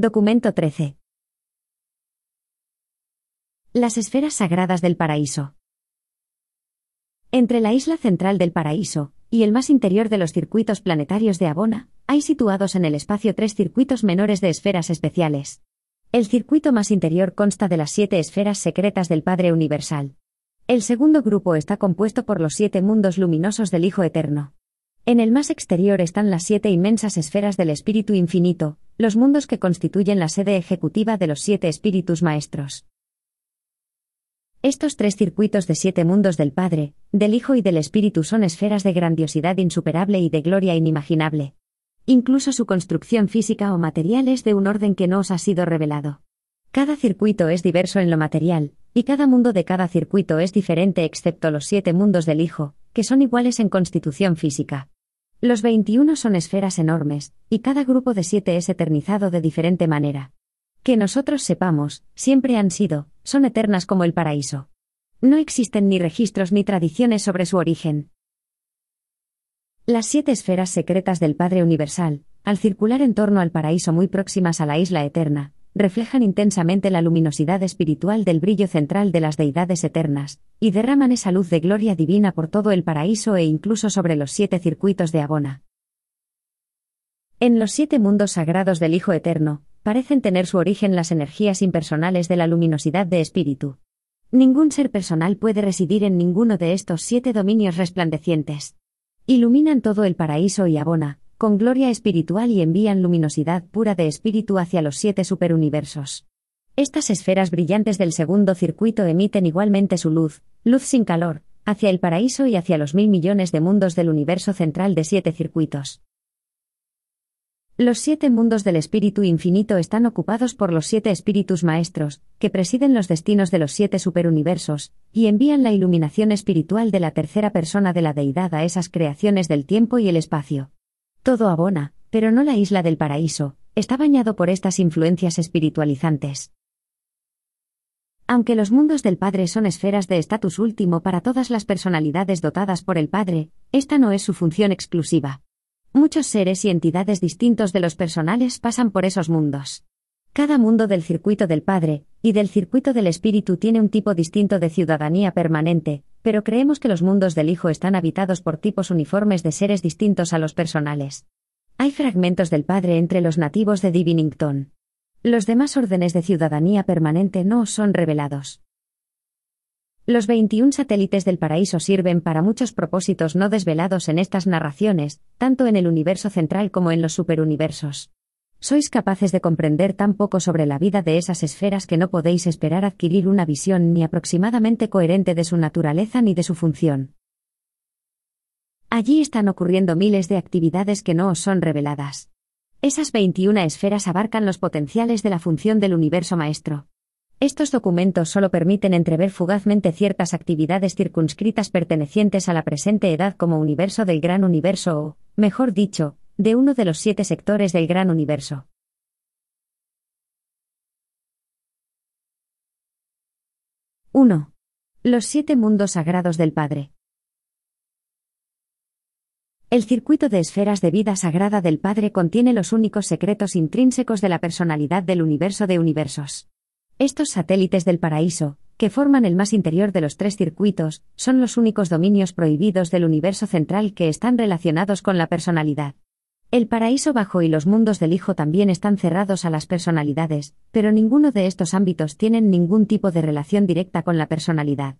Documento 13. Las esferas sagradas del paraíso. Entre la isla central del paraíso y el más interior de los circuitos planetarios de Abona, hay situados en el espacio tres circuitos menores de esferas especiales. El circuito más interior consta de las siete esferas secretas del Padre Universal. El segundo grupo está compuesto por los siete mundos luminosos del Hijo Eterno. En el más exterior están las siete inmensas esferas del Espíritu Infinito, los mundos que constituyen la sede ejecutiva de los siete espíritus maestros. Estos tres circuitos de siete mundos del Padre, del Hijo y del Espíritu son esferas de grandiosidad insuperable y de gloria inimaginable. Incluso su construcción física o material es de un orden que no os ha sido revelado. Cada circuito es diverso en lo material, y cada mundo de cada circuito es diferente excepto los siete mundos del Hijo, que son iguales en constitución física. Los 21 son esferas enormes, y cada grupo de siete es eternizado de diferente manera. Que nosotros sepamos, siempre han sido, son eternas como el paraíso. No existen ni registros ni tradiciones sobre su origen. Las siete esferas secretas del Padre Universal, al circular en torno al paraíso muy próximas a la isla eterna, reflejan intensamente la luminosidad espiritual del brillo central de las deidades eternas, y derraman esa luz de gloria divina por todo el paraíso e incluso sobre los siete circuitos de Abona. En los siete mundos sagrados del Hijo Eterno, parecen tener su origen las energías impersonales de la luminosidad de espíritu. Ningún ser personal puede residir en ninguno de estos siete dominios resplandecientes. Iluminan todo el paraíso y abona, con gloria espiritual y envían luminosidad pura de espíritu hacia los siete superuniversos. Estas esferas brillantes del segundo circuito emiten igualmente su luz, luz sin calor, hacia el paraíso y hacia los mil millones de mundos del universo central de siete circuitos. Los siete mundos del Espíritu Infinito están ocupados por los siete espíritus maestros, que presiden los destinos de los siete superuniversos, y envían la iluminación espiritual de la tercera persona de la deidad a esas creaciones del tiempo y el espacio. Todo abona, pero no la isla del paraíso, está bañado por estas influencias espiritualizantes. Aunque los mundos del Padre son esferas de estatus último para todas las personalidades dotadas por el Padre, esta no es su función exclusiva. Muchos seres y entidades distintos de los personales pasan por esos mundos. Cada mundo del circuito del Padre y del circuito del Espíritu tiene un tipo distinto de ciudadanía permanente, pero creemos que los mundos del Hijo están habitados por tipos uniformes de seres distintos a los personales. Hay fragmentos del Padre entre los nativos de Divinington. Los demás órdenes de ciudadanía permanente no son revelados. Los 21 satélites del paraíso sirven para muchos propósitos no desvelados en estas narraciones, tanto en el universo central como en los superuniversos. Sois capaces de comprender tan poco sobre la vida de esas esferas que no podéis esperar adquirir una visión ni aproximadamente coherente de su naturaleza ni de su función. Allí están ocurriendo miles de actividades que no os son reveladas. Esas 21 esferas abarcan los potenciales de la función del universo maestro. Estos documentos solo permiten entrever fugazmente ciertas actividades circunscritas pertenecientes a la presente edad como universo del gran universo o, mejor dicho, de uno de los siete sectores del gran universo. ¡1! Los siete mundos sagrados del Padre. El circuito de esferas de vida sagrada del Padre contiene los únicos secretos intrínsecos de la personalidad del universo de universos. Estos satélites del paraíso, que forman el más interior de los tres circuitos, son los únicos dominios prohibidos del universo central que están relacionados con la personalidad. El paraíso bajo y los mundos del Hijo también están cerrados a las personalidades, pero ninguno de estos ámbitos tienen ningún tipo de relación directa con la personalidad.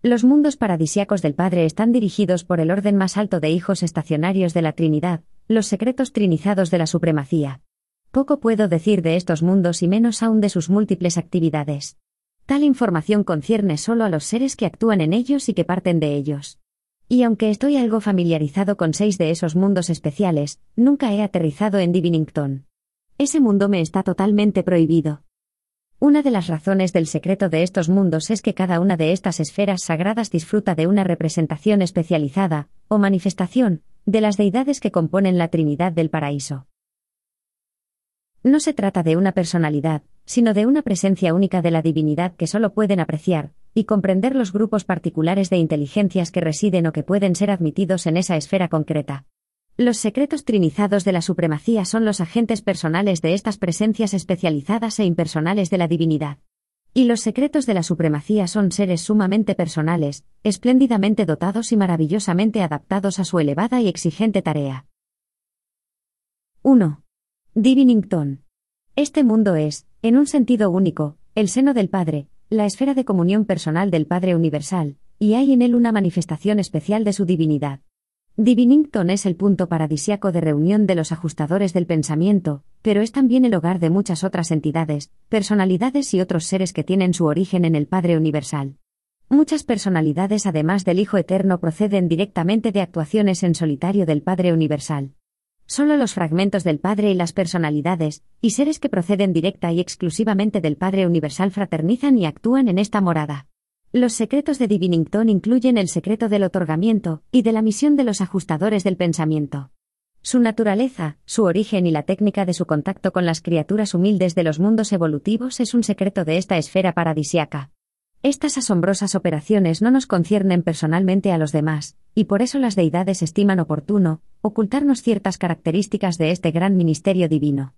Los mundos paradisiacos del Padre están dirigidos por el orden más alto de hijos estacionarios de la Trinidad, los secretos trinizados de la supremacía. Poco puedo decir de estos mundos y menos aún de sus múltiples actividades. Tal información concierne solo a los seres que actúan en ellos y que parten de ellos. Y aunque estoy algo familiarizado con seis de esos mundos especiales, nunca he aterrizado en Divinington. Ese mundo me está totalmente prohibido. Una de las razones del secreto de estos mundos es que cada una de estas esferas sagradas disfruta de una representación especializada, o manifestación, de las deidades que componen la Trinidad del Paraíso. No se trata de una personalidad, sino de una presencia única de la divinidad que solo pueden apreciar y comprender los grupos particulares de inteligencias que residen o que pueden ser admitidos en esa esfera concreta. Los secretos trinizados de la supremacía son los agentes personales de estas presencias especializadas e impersonales de la divinidad. Y los secretos de la supremacía son seres sumamente personales, espléndidamente dotados y maravillosamente adaptados a su elevada y exigente tarea. 1. Divinington. Este mundo es, en un sentido único, el seno del Padre, la esfera de comunión personal del Padre Universal, y hay en él una manifestación especial de su divinidad. Divinington es el punto paradisiaco de reunión de los ajustadores del pensamiento, pero es también el hogar de muchas otras entidades, personalidades y otros seres que tienen su origen en el Padre Universal. Muchas personalidades además del Hijo Eterno proceden directamente de actuaciones en solitario del Padre Universal. Solo los fragmentos del Padre y las personalidades, y seres que proceden directa y exclusivamente del Padre Universal fraternizan y actúan en esta morada. Los secretos de Divinington incluyen el secreto del otorgamiento y de la misión de los ajustadores del pensamiento. Su naturaleza, su origen y la técnica de su contacto con las criaturas humildes de los mundos evolutivos es un secreto de esta esfera paradisiaca. Estas asombrosas operaciones no nos conciernen personalmente a los demás, y por eso las deidades estiman oportuno ocultarnos ciertas características de este gran ministerio divino.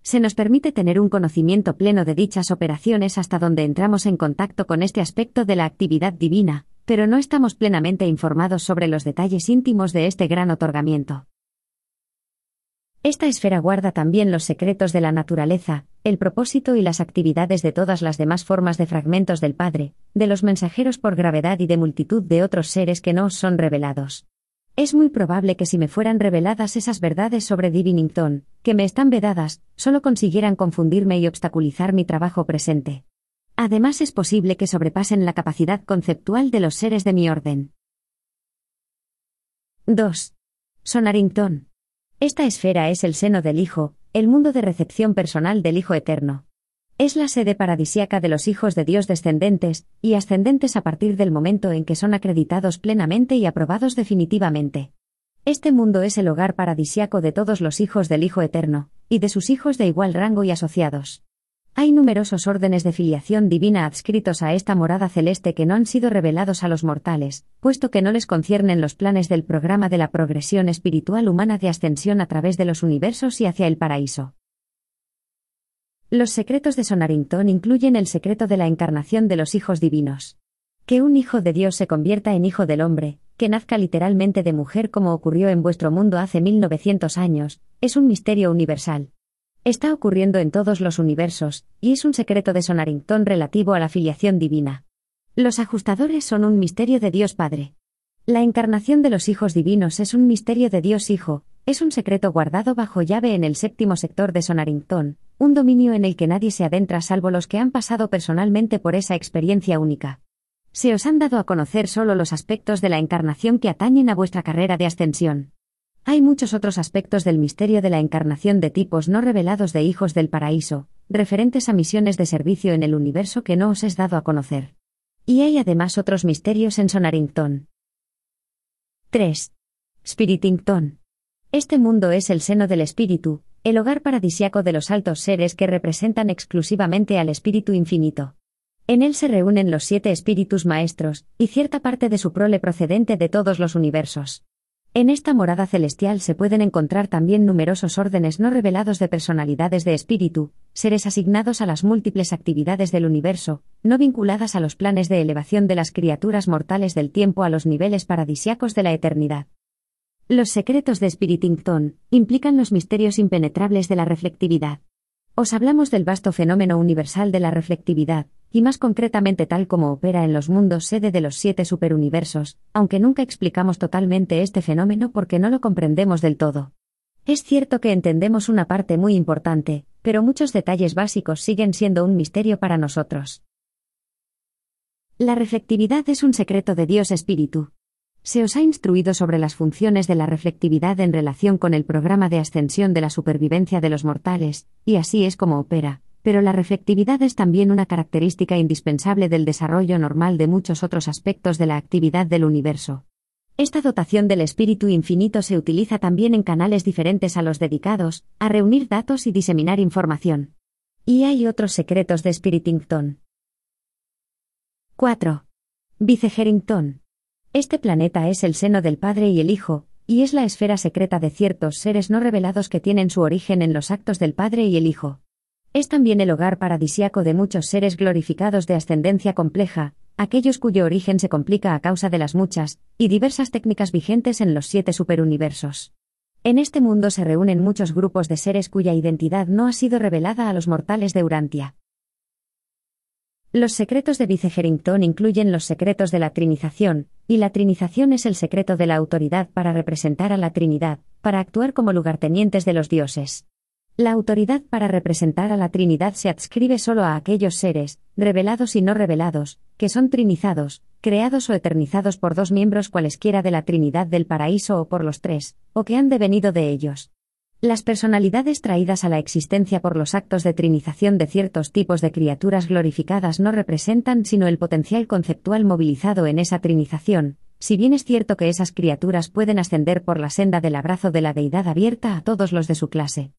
Se nos permite tener un conocimiento pleno de dichas operaciones hasta donde entramos en contacto con este aspecto de la actividad divina, pero no estamos plenamente informados sobre los detalles íntimos de este gran otorgamiento. Esta esfera guarda también los secretos de la naturaleza, el propósito y las actividades de todas las demás formas de fragmentos del Padre, de los mensajeros por gravedad y de multitud de otros seres que no os son revelados. Es muy probable que si me fueran reveladas esas verdades sobre Divinington, que me están vedadas, solo consiguieran confundirme y obstaculizar mi trabajo presente. Además es posible que sobrepasen la capacidad conceptual de los seres de mi orden. 2. Sonarington. Esta esfera es el seno del Hijo, el mundo de recepción personal del Hijo Eterno. Es la sede paradisiaca de los hijos de Dios descendentes y ascendentes a partir del momento en que son acreditados plenamente y aprobados definitivamente. Este mundo es el hogar paradisiaco de todos los hijos del Hijo Eterno, y de sus hijos de igual rango y asociados. Hay numerosos órdenes de filiación divina adscritos a esta morada celeste que no han sido revelados a los mortales, puesto que no les conciernen los planes del programa de la progresión espiritual humana de ascensión a través de los universos y hacia el paraíso. Los secretos de Sonarington incluyen el secreto de la encarnación de los hijos divinos. Que un hijo de Dios se convierta en hijo del hombre, que nazca literalmente de mujer como ocurrió en vuestro mundo hace 1900 años, es un misterio universal. Está ocurriendo en todos los universos, y es un secreto de Sonarington relativo a la filiación divina. Los ajustadores son un misterio de Dios Padre. La encarnación de los hijos divinos es un misterio de Dios Hijo, es un secreto guardado bajo llave en el séptimo sector de Sonarington, un dominio en el que nadie se adentra salvo los que han pasado personalmente por esa experiencia única. Se os han dado a conocer solo los aspectos de la encarnación que atañen a vuestra carrera de ascensión. Hay muchos otros aspectos del misterio de la encarnación de tipos no revelados de hijos del paraíso, referentes a misiones de servicio en el universo que no os es dado a conocer. Y hay además otros misterios en Sonarington. 3. Spiritington. Este mundo es el seno del espíritu, el hogar paradisiaco de los altos seres que representan exclusivamente al Espíritu Infinito. En él se reúnen los siete espíritus maestros, y cierta parte de su prole procedente de todos los universos. En esta morada celestial se pueden encontrar también numerosos órdenes no revelados de personalidades de espíritu, seres asignados a las múltiples actividades del universo, no vinculadas a los planes de elevación de las criaturas mortales del tiempo a los niveles paradisiacos de la eternidad. Los secretos de Spiritington implican los misterios impenetrables de la reflectividad. Os hablamos del vasto fenómeno universal de la reflectividad, y más concretamente tal como opera en los mundos sede de los siete superuniversos, aunque nunca explicamos totalmente este fenómeno porque no lo comprendemos del todo. Es cierto que entendemos una parte muy importante, pero muchos detalles básicos siguen siendo un misterio para nosotros. La reflectividad es un secreto de Dios Espíritu. Se os ha instruido sobre las funciones de la reflectividad en relación con el programa de ascensión de la supervivencia de los mortales, y así es como opera, pero la reflectividad es también una característica indispensable del desarrollo normal de muchos otros aspectos de la actividad del universo. Esta dotación del espíritu infinito se utiliza también en canales diferentes a los dedicados, a reunir datos y diseminar información. Y hay otros secretos de Spiritington. 4. Vicegerington. Este planeta es el seno del Padre y el Hijo, y es la esfera secreta de ciertos seres no revelados que tienen su origen en los actos del Padre y el Hijo. Es también el hogar paradisiaco de muchos seres glorificados de ascendencia compleja, aquellos cuyo origen se complica a causa de las muchas y diversas técnicas vigentes en los siete superuniversos. En este mundo se reúnen muchos grupos de seres cuya identidad no ha sido revelada a los mortales de Urantia. Los secretos de Vicegerington incluyen los secretos de la trinización, y la trinización es el secreto de la autoridad para representar a la Trinidad, para actuar como lugartenientes de los dioses. La autoridad para representar a la Trinidad se adscribe solo a aquellos seres, revelados y no revelados, que son trinizados, creados o eternizados por dos miembros cualesquiera de la Trinidad del paraíso o por los tres, o que han devenido de ellos. Las personalidades traídas a la existencia por los actos de trinización de ciertos tipos de criaturas glorificadas no representan sino el potencial conceptual movilizado en esa trinización, si bien es cierto que esas criaturas pueden ascender por la senda del abrazo de la deidad abierta a todos los de su clase.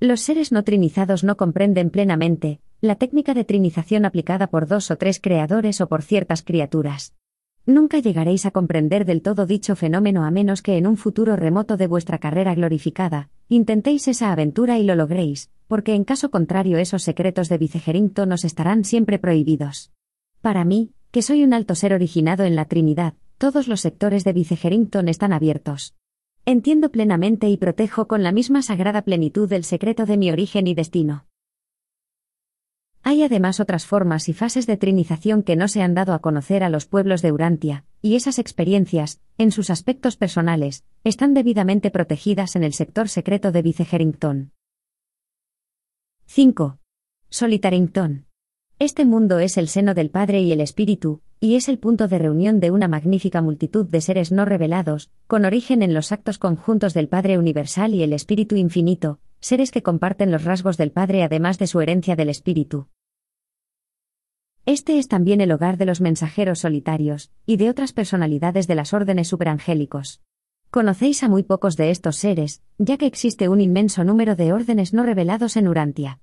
Los seres no trinizados no comprenden plenamente la técnica de trinización aplicada por dos o tres creadores o por ciertas criaturas. Nunca llegaréis a comprender del todo dicho fenómeno a menos que en un futuro remoto de vuestra carrera glorificada, intentéis esa aventura y lo logréis, porque en caso contrario esos secretos de Vicegerington nos estarán siempre prohibidos. Para mí, que soy un alto ser originado en la Trinidad, todos los sectores de Vicegerington están abiertos. Entiendo plenamente y protejo con la misma sagrada plenitud el secreto de mi origen y destino. Hay además otras formas y fases de trinización que no se han dado a conocer a los pueblos de Urantia, y esas experiencias, en sus aspectos personales, están debidamente protegidas en el sector secreto de Vicegerington. 5. Solitarington. Este mundo es el seno del Padre y el Espíritu, y es el punto de reunión de una magnífica multitud de seres no revelados, con origen en los actos conjuntos del Padre Universal y el Espíritu Infinito, seres que comparten los rasgos del Padre además de su herencia del Espíritu. Este es también el hogar de los mensajeros solitarios, y de otras personalidades de las órdenes superangélicos. Conocéis a muy pocos de estos seres, ya que existe un inmenso número de órdenes no revelados en Urantia.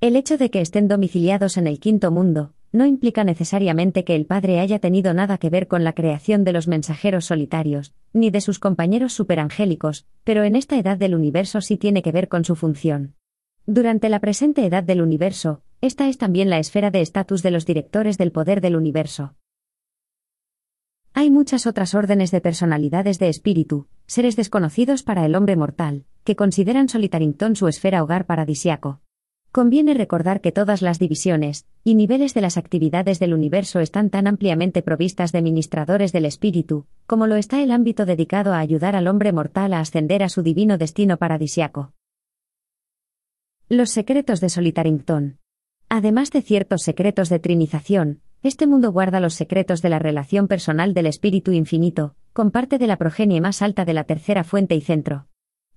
El hecho de que estén domiciliados en el quinto mundo, no implica necesariamente que el Padre haya tenido nada que ver con la creación de los mensajeros solitarios, ni de sus compañeros superangélicos, pero en esta edad del universo sí tiene que ver con su función. Durante la presente edad del universo, esta es también la esfera de estatus de los directores del poder del universo. Hay muchas otras órdenes de personalidades de espíritu, seres desconocidos para el hombre mortal, que consideran Solitarington su esfera hogar paradisiaco. Conviene recordar que todas las divisiones y niveles de las actividades del universo están tan ampliamente provistas de ministradores del espíritu, como lo está el ámbito dedicado a ayudar al hombre mortal a ascender a su divino destino paradisiaco. Los secretos de Solitarington. Además de ciertos secretos de trinización, este mundo guarda los secretos de la relación personal del espíritu infinito, con parte de la progenie más alta de la tercera fuente y centro.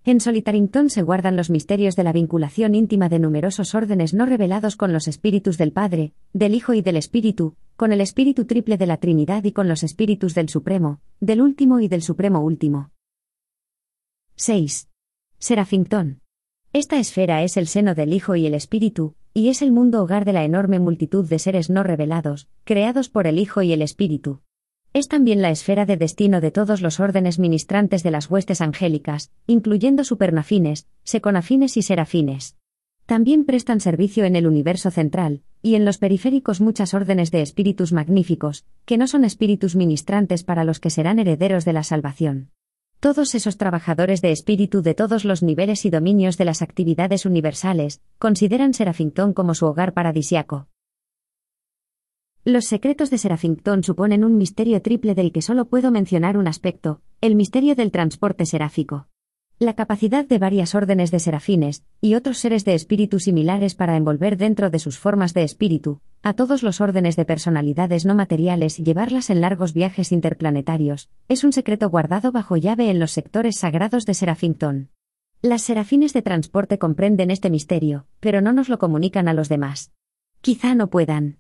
En Solitarington se guardan los misterios de la vinculación íntima de numerosos órdenes no revelados con los espíritus del Padre, del Hijo y del Espíritu, con el Espíritu triple de la Trinidad y con los espíritus del Supremo, del Último y del Supremo Último. 6. Serafington. Esta esfera es el seno del Hijo y el Espíritu, y es el mundo hogar de la enorme multitud de seres no revelados, creados por el Hijo y el Espíritu. Es también la esfera de destino de todos los órdenes ministrantes de las huestes angélicas, incluyendo supernafines, seconafines y serafines. También prestan servicio en el universo central, y en los periféricos muchas órdenes de espíritus magníficos, que no son espíritus ministrantes para los que serán herederos de la salvación. Todos esos trabajadores de espíritu de todos los niveles y dominios de las actividades universales, consideran Serafington como su hogar paradisiaco. Los secretos de Serafington suponen un misterio triple del que solo puedo mencionar un aspecto, el misterio del transporte seráfico. La capacidad de varias órdenes de serafines, y otros seres de espíritu similares para envolver dentro de sus formas de espíritu, a todos los órdenes de personalidades no materiales y llevarlas en largos viajes interplanetarios, es un secreto guardado bajo llave en los sectores sagrados de Serafington. Las serafines de transporte comprenden este misterio, pero no nos lo comunican a los demás. Quizá no puedan.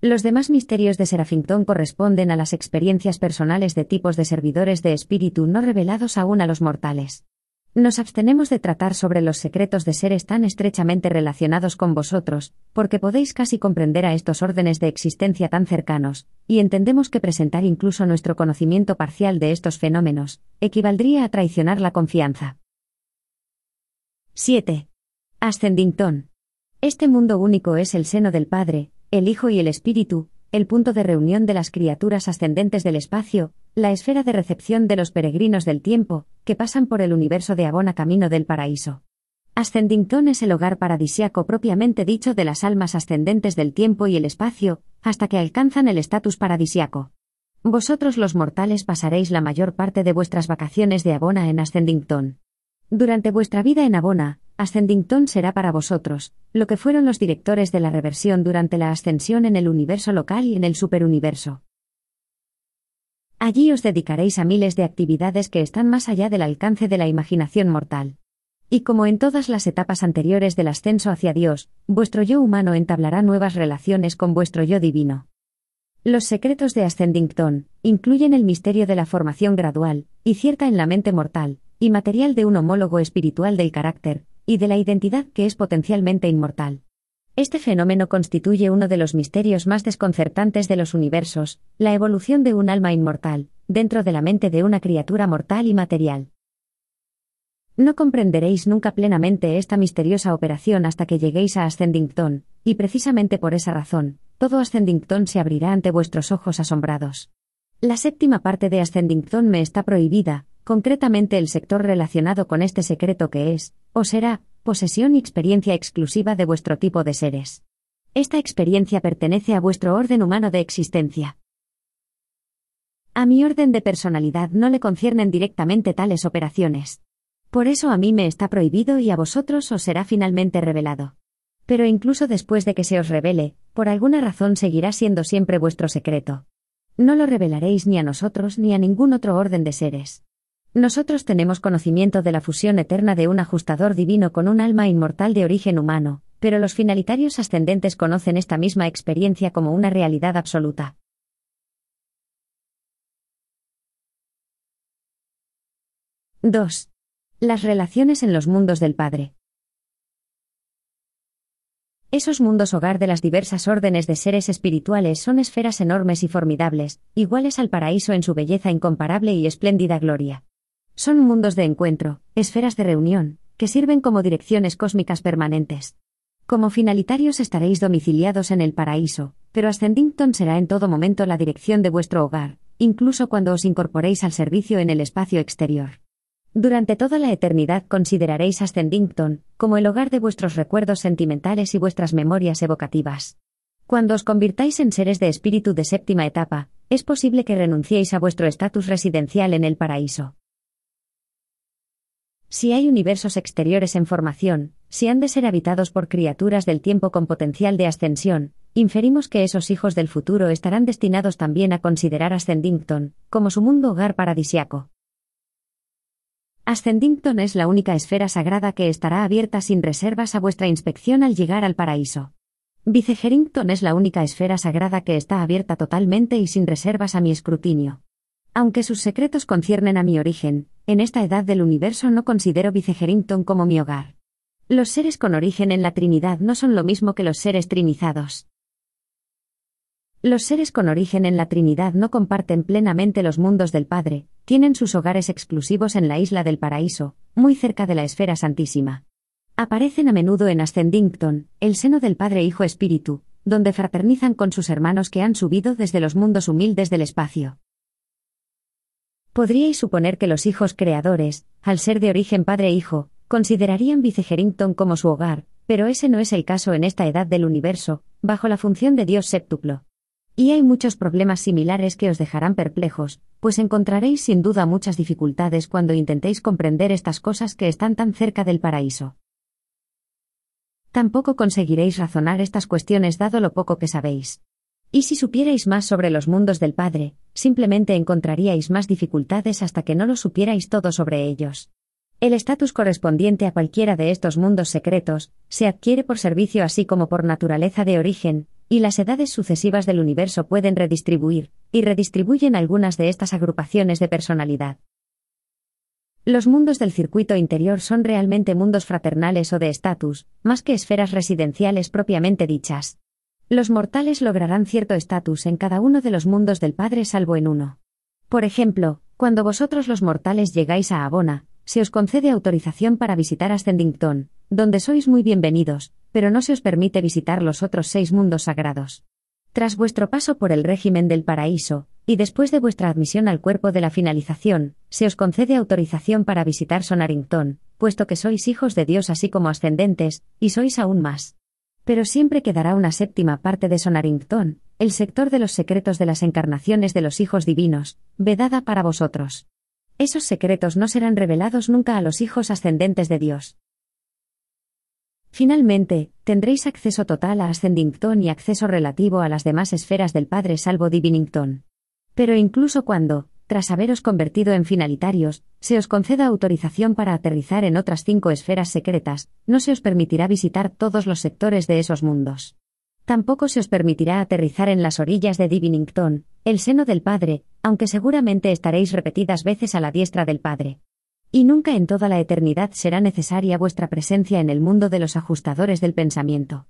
Los demás misterios de Serafington corresponden a las experiencias personales de tipos de servidores de espíritu no revelados aún a los mortales. Nos abstenemos de tratar sobre los secretos de seres tan estrechamente relacionados con vosotros, porque podéis casi comprender a estos órdenes de existencia tan cercanos, y entendemos que presentar incluso nuestro conocimiento parcial de estos fenómenos, equivaldría a traicionar la confianza. 7. Ascendington. Este mundo único es el seno del Padre, el Hijo y el Espíritu, el punto de reunión de las criaturas ascendentes del espacio, la esfera de recepción de los peregrinos del tiempo, que pasan por el universo de Abona camino del paraíso. Ascendington es el hogar paradisiaco propiamente dicho de las almas ascendentes del tiempo y el espacio, hasta que alcanzan el estatus paradisiaco. Vosotros los mortales pasaréis la mayor parte de vuestras vacaciones de Abona en Ascendington. Durante vuestra vida en Abona, Ascendington será para vosotros, lo que fueron los directores de la reversión durante la ascensión en el universo local y en el superuniverso. Allí os dedicaréis a miles de actividades que están más allá del alcance de la imaginación mortal. Y como en todas las etapas anteriores del ascenso hacia Dios, vuestro yo humano entablará nuevas relaciones con vuestro yo divino. Los secretos de Ascendington incluyen el misterio de la formación gradual y cierta en la mente mortal y material de un homólogo espiritual del carácter y de la identidad que es potencialmente inmortal. Este fenómeno constituye uno de los misterios más desconcertantes de los universos, la evolución de un alma inmortal, dentro de la mente de una criatura mortal y material. No comprenderéis nunca plenamente esta misteriosa operación hasta que lleguéis a Ascendington, y precisamente por esa razón, todo Ascendington se abrirá ante vuestros ojos asombrados. La séptima parte de Ascendington me está prohibida, concretamente el sector relacionado con este secreto que es, o será, posesión y experiencia exclusiva de vuestro tipo de seres. Esta experiencia pertenece a vuestro orden humano de existencia. A mi orden de personalidad no le conciernen directamente tales operaciones. Por eso a mí me está prohibido y a vosotros os será finalmente revelado. Pero incluso después de que se os revele, por alguna razón seguirá siendo siempre vuestro secreto. No lo revelaréis ni a nosotros ni a ningún otro orden de seres. Nosotros tenemos conocimiento de la fusión eterna de un ajustador divino con un alma inmortal de origen humano, pero los finalitarios ascendentes conocen esta misma experiencia como una realidad absoluta. —2. Las relaciones en los mundos del Padre. Esos mundos hogar de las diversas órdenes de seres espirituales son esferas enormes y formidables, iguales al paraíso en su belleza incomparable y espléndida gloria. Son mundos de encuentro, esferas de reunión, que sirven como direcciones cósmicas permanentes. Como finalitarios estaréis domiciliados en el paraíso, pero Ascendington será en todo momento la dirección de vuestro hogar, incluso cuando os incorporéis al servicio en el espacio exterior. Durante toda la eternidad consideraréis Ascendington como el hogar de vuestros recuerdos sentimentales y vuestras memorias evocativas. Cuando os convirtáis en seres de espíritu de séptima etapa, es posible que renunciéis a vuestro estatus residencial en el paraíso. Si hay universos exteriores en formación, si han de ser habitados por criaturas del tiempo con potencial de ascensión, inferimos que esos hijos del futuro estarán destinados también a considerar Ascendington como su mundo hogar paradisiaco. Ascendington es la única esfera sagrada que estará abierta sin reservas a vuestra inspección al llegar al paraíso. Vicegerington es la única esfera sagrada que está abierta totalmente y sin reservas a mi escrutinio. Aunque sus secretos conciernen a mi origen, en esta edad del universo no considero Vicegerington como mi hogar. Los seres con origen en la Trinidad no son lo mismo que los seres trinizados. Los seres con origen en la Trinidad no comparten plenamente los mundos del Padre, tienen sus hogares exclusivos en la isla del paraíso, muy cerca de la esfera santísima. Aparecen a menudo en Ascendington, el seno del Padre Hijo Espíritu, donde fraternizan con sus hermanos que han subido desde los mundos humildes del espacio. Podríais suponer que los hijos creadores, al ser de origen padre-hijo, considerarían Vicegerington como su hogar, pero ese no es el caso en esta edad del universo, bajo la función de Dios séptuplo. Y hay muchos problemas similares que os dejarán perplejos, pues encontraréis sin duda muchas dificultades cuando intentéis comprender estas cosas que están tan cerca del paraíso. Tampoco conseguiréis razonar estas cuestiones dado lo poco que sabéis. Y si supierais más sobre los mundos del Padre, simplemente encontraríais más dificultades hasta que no lo supierais todo sobre ellos. El estatus correspondiente a cualquiera de estos mundos secretos se adquiere por servicio así como por naturaleza de origen, y las edades sucesivas del universo pueden redistribuir, y redistribuyen algunas de estas agrupaciones de personalidad. Los mundos del circuito interior son realmente mundos fraternales o de estatus, más que esferas residenciales propiamente dichas. Los mortales lograrán cierto estatus en cada uno de los mundos del Padre salvo en uno. Por ejemplo, cuando vosotros los mortales llegáis a Abona, se os concede autorización para visitar Ascendington, donde sois muy bienvenidos, pero no se os permite visitar los otros seis mundos sagrados. Tras vuestro paso por el régimen del paraíso, y después de vuestra admisión al cuerpo de la finalización, se os concede autorización para visitar Sonarington, puesto que sois hijos de Dios así como ascendentes, y sois aún más. Pero siempre quedará una séptima parte de Sonarington, el sector de los secretos de las encarnaciones de los hijos divinos, vedada para vosotros. Esos secretos no serán revelados nunca a los hijos ascendentes de Dios. Finalmente, tendréis acceso total a Ascendington y acceso relativo a las demás esferas del Padre salvo Divinington. Pero incluso cuando, tras haberos convertido en finalitarios, se os conceda autorización para aterrizar en otras cinco esferas secretas, no se os permitirá visitar todos los sectores de esos mundos. Tampoco se os permitirá aterrizar en las orillas de Divinington, el seno del Padre, aunque seguramente estaréis repetidas veces a la diestra del Padre. Y nunca en toda la eternidad será necesaria vuestra presencia en el mundo de los ajustadores del pensamiento.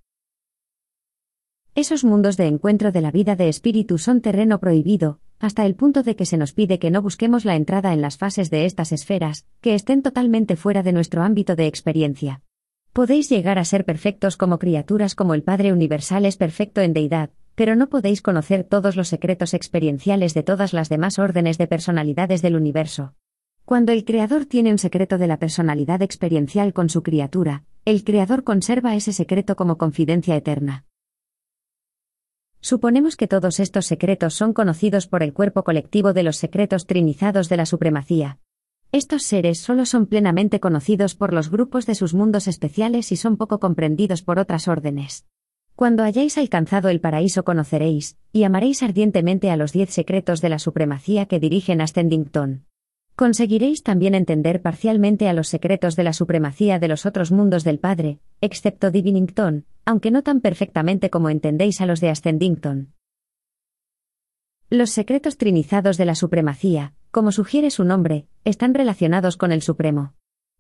Esos mundos de encuentro de la vida de espíritu son terreno prohibido, hasta el punto de que se nos pide que no busquemos la entrada en las fases de estas esferas, que estén totalmente fuera de nuestro ámbito de experiencia. Podéis llegar a ser perfectos como criaturas como el Padre Universal es perfecto en deidad, pero no podéis conocer todos los secretos experienciales de todas las demás órdenes de personalidades del universo. Cuando el Creador tiene un secreto de la personalidad experiencial con su criatura, el Creador conserva ese secreto como confidencia eterna. Suponemos que todos estos secretos son conocidos por el cuerpo colectivo de los secretos trinizados de la supremacía. Estos seres solo son plenamente conocidos por los grupos de sus mundos especiales y son poco comprendidos por otras órdenes. Cuando hayáis alcanzado el paraíso conoceréis, y amaréis ardientemente a los diez secretos de la supremacía que dirigen a Stendington. Conseguiréis también entender parcialmente a los secretos de la supremacía de los otros mundos del Padre, excepto Divinington, aunque no tan perfectamente como entendéis a los de Ascendington. Los secretos trinizados de la supremacía, como sugiere su nombre, están relacionados con el Supremo.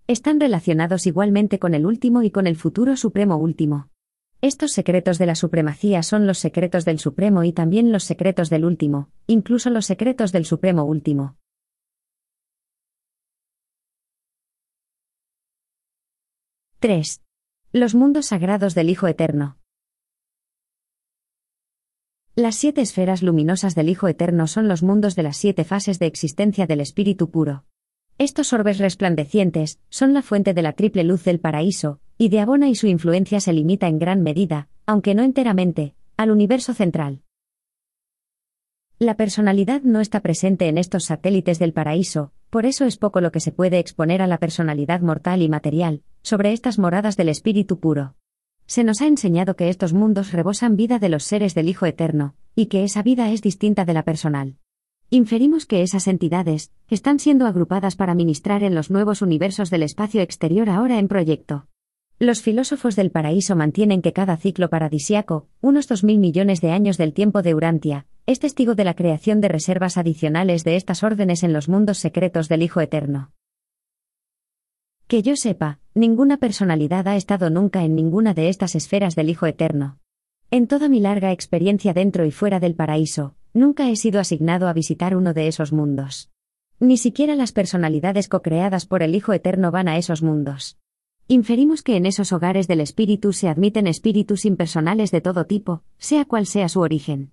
Están relacionados igualmente con el último y con el futuro Supremo último. Estos secretos de la supremacía son los secretos del Supremo y también los secretos del último, incluso los secretos del Supremo último. 3. Los mundos sagrados del Hijo Eterno. Las siete esferas luminosas del Hijo Eterno son los mundos de las siete fases de existencia del Espíritu puro. Estos orbes resplandecientes son la fuente de la triple luz del paraíso, y de Abona y su influencia se limita en gran medida, aunque no enteramente, al universo central. La personalidad no está presente en estos satélites del paraíso, por eso es poco lo que se puede exponer a la personalidad mortal y material, sobre estas moradas del Espíritu puro. Se nos ha enseñado que estos mundos rebosan vida de los seres del Hijo Eterno, y que esa vida es distinta de la personal. Inferimos que esas entidades están siendo agrupadas para ministrar en los nuevos universos del espacio exterior ahora en proyecto. Los filósofos del paraíso mantienen que cada ciclo paradisiaco, unos dos mil millones de años del tiempo de Urantia, es testigo de la creación de reservas adicionales de estas órdenes en los mundos secretos del Hijo Eterno. Que yo sepa, ninguna personalidad ha estado nunca en ninguna de estas esferas del Hijo Eterno. En toda mi larga experiencia dentro y fuera del paraíso, nunca he sido asignado a visitar uno de esos mundos. Ni siquiera las personalidades co-creadas por el Hijo Eterno van a esos mundos. Inferimos que en esos hogares del espíritu se admiten espíritus impersonales de todo tipo, sea cual sea su origen.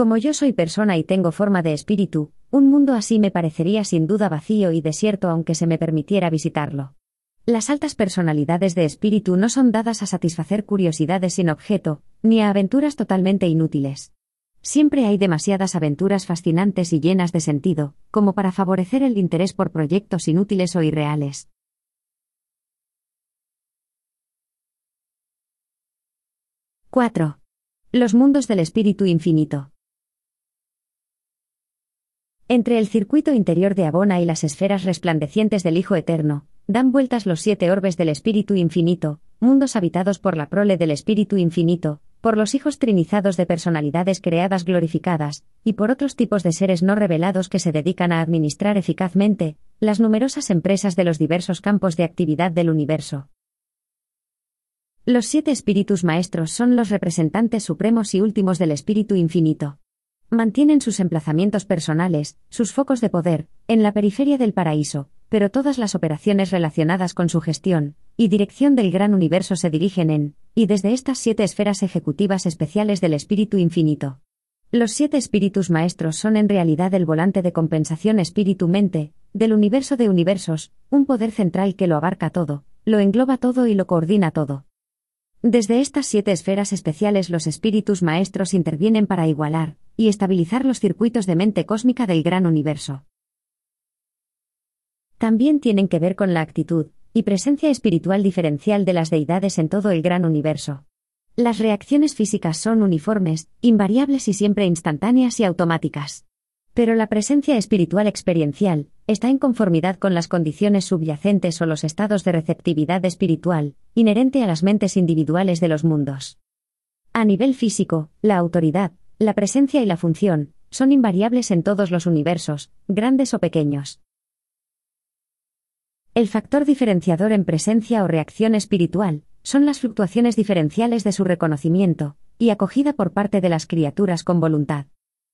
Como yo soy persona y tengo forma de espíritu, un mundo así me parecería sin duda vacío y desierto aunque se me permitiera visitarlo. Las altas personalidades de espíritu no son dadas a satisfacer curiosidades sin objeto, ni a aventuras totalmente inútiles. Siempre hay demasiadas aventuras fascinantes y llenas de sentido, como para favorecer el interés por proyectos inútiles o irreales. 4. Los mundos del espíritu infinito. Entre el circuito interior de Abona y las esferas resplandecientes del Hijo Eterno, dan vueltas los siete orbes del Espíritu Infinito, mundos habitados por la prole del Espíritu Infinito, por los hijos trinizados de personalidades creadas glorificadas, y por otros tipos de seres no revelados que se dedican a administrar eficazmente las numerosas empresas de los diversos campos de actividad del universo. Los siete espíritus maestros son los representantes supremos y últimos del espíritu infinito. Mantienen sus emplazamientos personales, sus focos de poder, en la periferia del paraíso, pero todas las operaciones relacionadas con su gestión y dirección del gran universo se dirigen en, y desde estas siete esferas ejecutivas especiales del espíritu infinito. Los siete espíritus maestros son en realidad el volante de compensación espíritu-mente, del universo de universos, un poder central que lo abarca todo, lo engloba todo y lo coordina todo. Desde estas siete esferas especiales los espíritus maestros intervienen para igualar y estabilizar los circuitos de mente cósmica del gran universo. También tienen que ver con la actitud y presencia espiritual diferencial de las deidades en todo el gran universo. Las reacciones físicas son uniformes, invariables y siempre instantáneas y automáticas. Pero la presencia espiritual experiencial está en conformidad con las condiciones subyacentes o los estados de receptividad espiritual, inherente a las mentes individuales de los mundos. A nivel físico, la autoridad, la presencia y la función son invariables en todos los universos, grandes o pequeños. El factor diferenciador en presencia o reacción espiritual son las fluctuaciones diferenciales de su reconocimiento y acogida por parte de las criaturas con voluntad.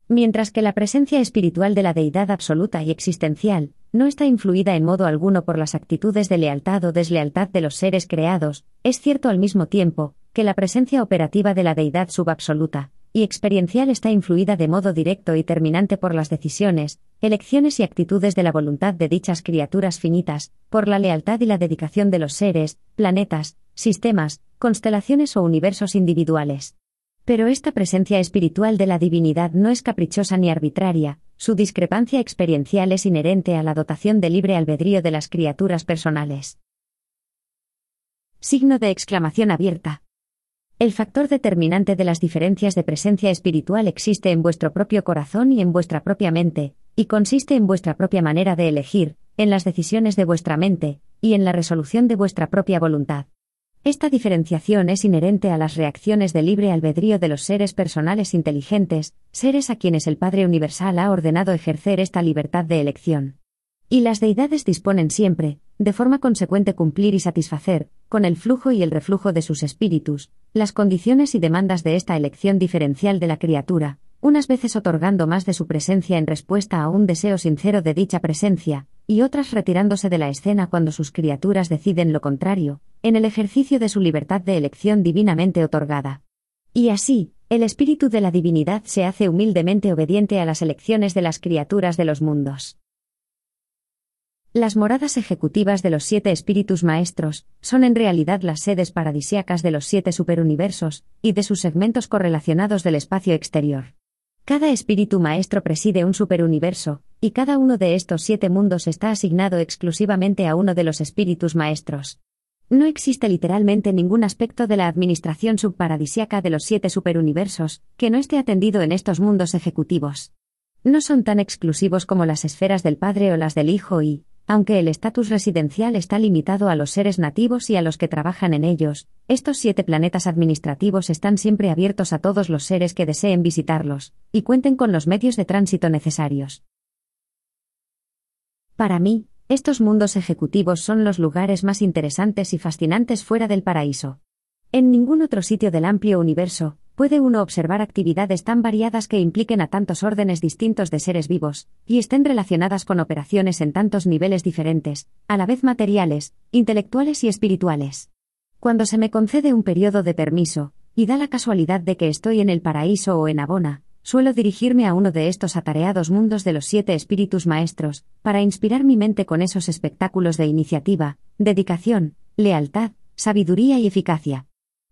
Mientras que la presencia espiritual de la deidad absoluta y existencial no está influida en modo alguno por las actitudes de lealtad o deslealtad de los seres creados, es cierto al mismo tiempo que la presencia operativa de la deidad subabsoluta y experiencial está influida de modo directo y terminante por las decisiones, elecciones y actitudes de la voluntad de dichas criaturas finitas, por la lealtad y la dedicación de los seres, planetas, sistemas, constelaciones o universos individuales. Pero esta presencia espiritual de la divinidad no es caprichosa ni arbitraria, su discrepancia experiencial es inherente a la dotación de libre albedrío de las criaturas personales. Signo de exclamación abierta. El factor determinante de las diferencias de presencia espiritual existe en vuestro propio corazón y en vuestra propia mente, y consiste en vuestra propia manera de elegir, en las decisiones de vuestra mente, y en la resolución de vuestra propia voluntad. Esta diferenciación es inherente a las reacciones de libre albedrío de los seres personales inteligentes, seres a quienes el Padre Universal ha ordenado ejercer esta libertad de elección. Y las deidades disponen siempre, de forma consecuente cumplir y satisfacer, con el flujo y el reflujo de sus espíritus, las condiciones y demandas de esta elección diferencial de la criatura, unas veces otorgando más de su presencia en respuesta a un deseo sincero de dicha presencia, y otras retirándose de la escena cuando sus criaturas deciden lo contrario, en el ejercicio de su libertad de elección divinamente otorgada. Y así, el espíritu de la divinidad se hace humildemente obediente a las elecciones de las criaturas de los mundos. Las moradas ejecutivas de los siete espíritus maestros son en realidad las sedes paradisiacas de los siete superuniversos y de sus segmentos correlacionados del espacio exterior. Cada espíritu maestro preside un superuniverso, y cada uno de estos siete mundos está asignado exclusivamente a uno de los espíritus maestros. No existe literalmente ningún aspecto de la administración subparadisiaca de los siete superuniversos que no esté atendido en estos mundos ejecutivos. No son tan exclusivos como las esferas del Padre o las del Hijo y, aunque el estatus residencial está limitado a los seres nativos y a los que trabajan en ellos, estos siete planetas administrativos están siempre abiertos a todos los seres que deseen visitarlos, y cuenten con los medios de tránsito necesarios. Para mí, estos mundos ejecutivos son los lugares más interesantes y fascinantes fuera del paraíso. En ningún otro sitio del amplio universo, puede uno observar actividades tan variadas que impliquen a tantos órdenes distintos de seres vivos, y estén relacionadas con operaciones en tantos niveles diferentes, a la vez materiales, intelectuales y espirituales. Cuando se me concede un periodo de permiso, y da la casualidad de que estoy en el paraíso o en Abona, suelo dirigirme a uno de estos atareados mundos de los siete espíritus maestros, para inspirar mi mente con esos espectáculos de iniciativa, dedicación, lealtad, sabiduría y eficacia.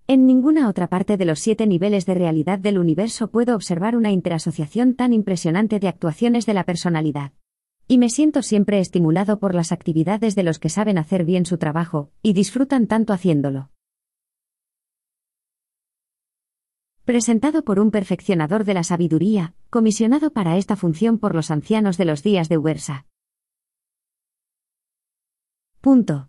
En ninguna otra parte de los siete niveles de realidad del universo puedo observar una interasociación tan impresionante de actuaciones de la personalidad. Y me siento siempre estimulado por las actividades de los que saben hacer bien su trabajo, y disfrutan tanto haciéndolo. Presentado por un perfeccionador de la sabiduría, comisionado para esta función por los ancianos de los días de Ubersa. Punto.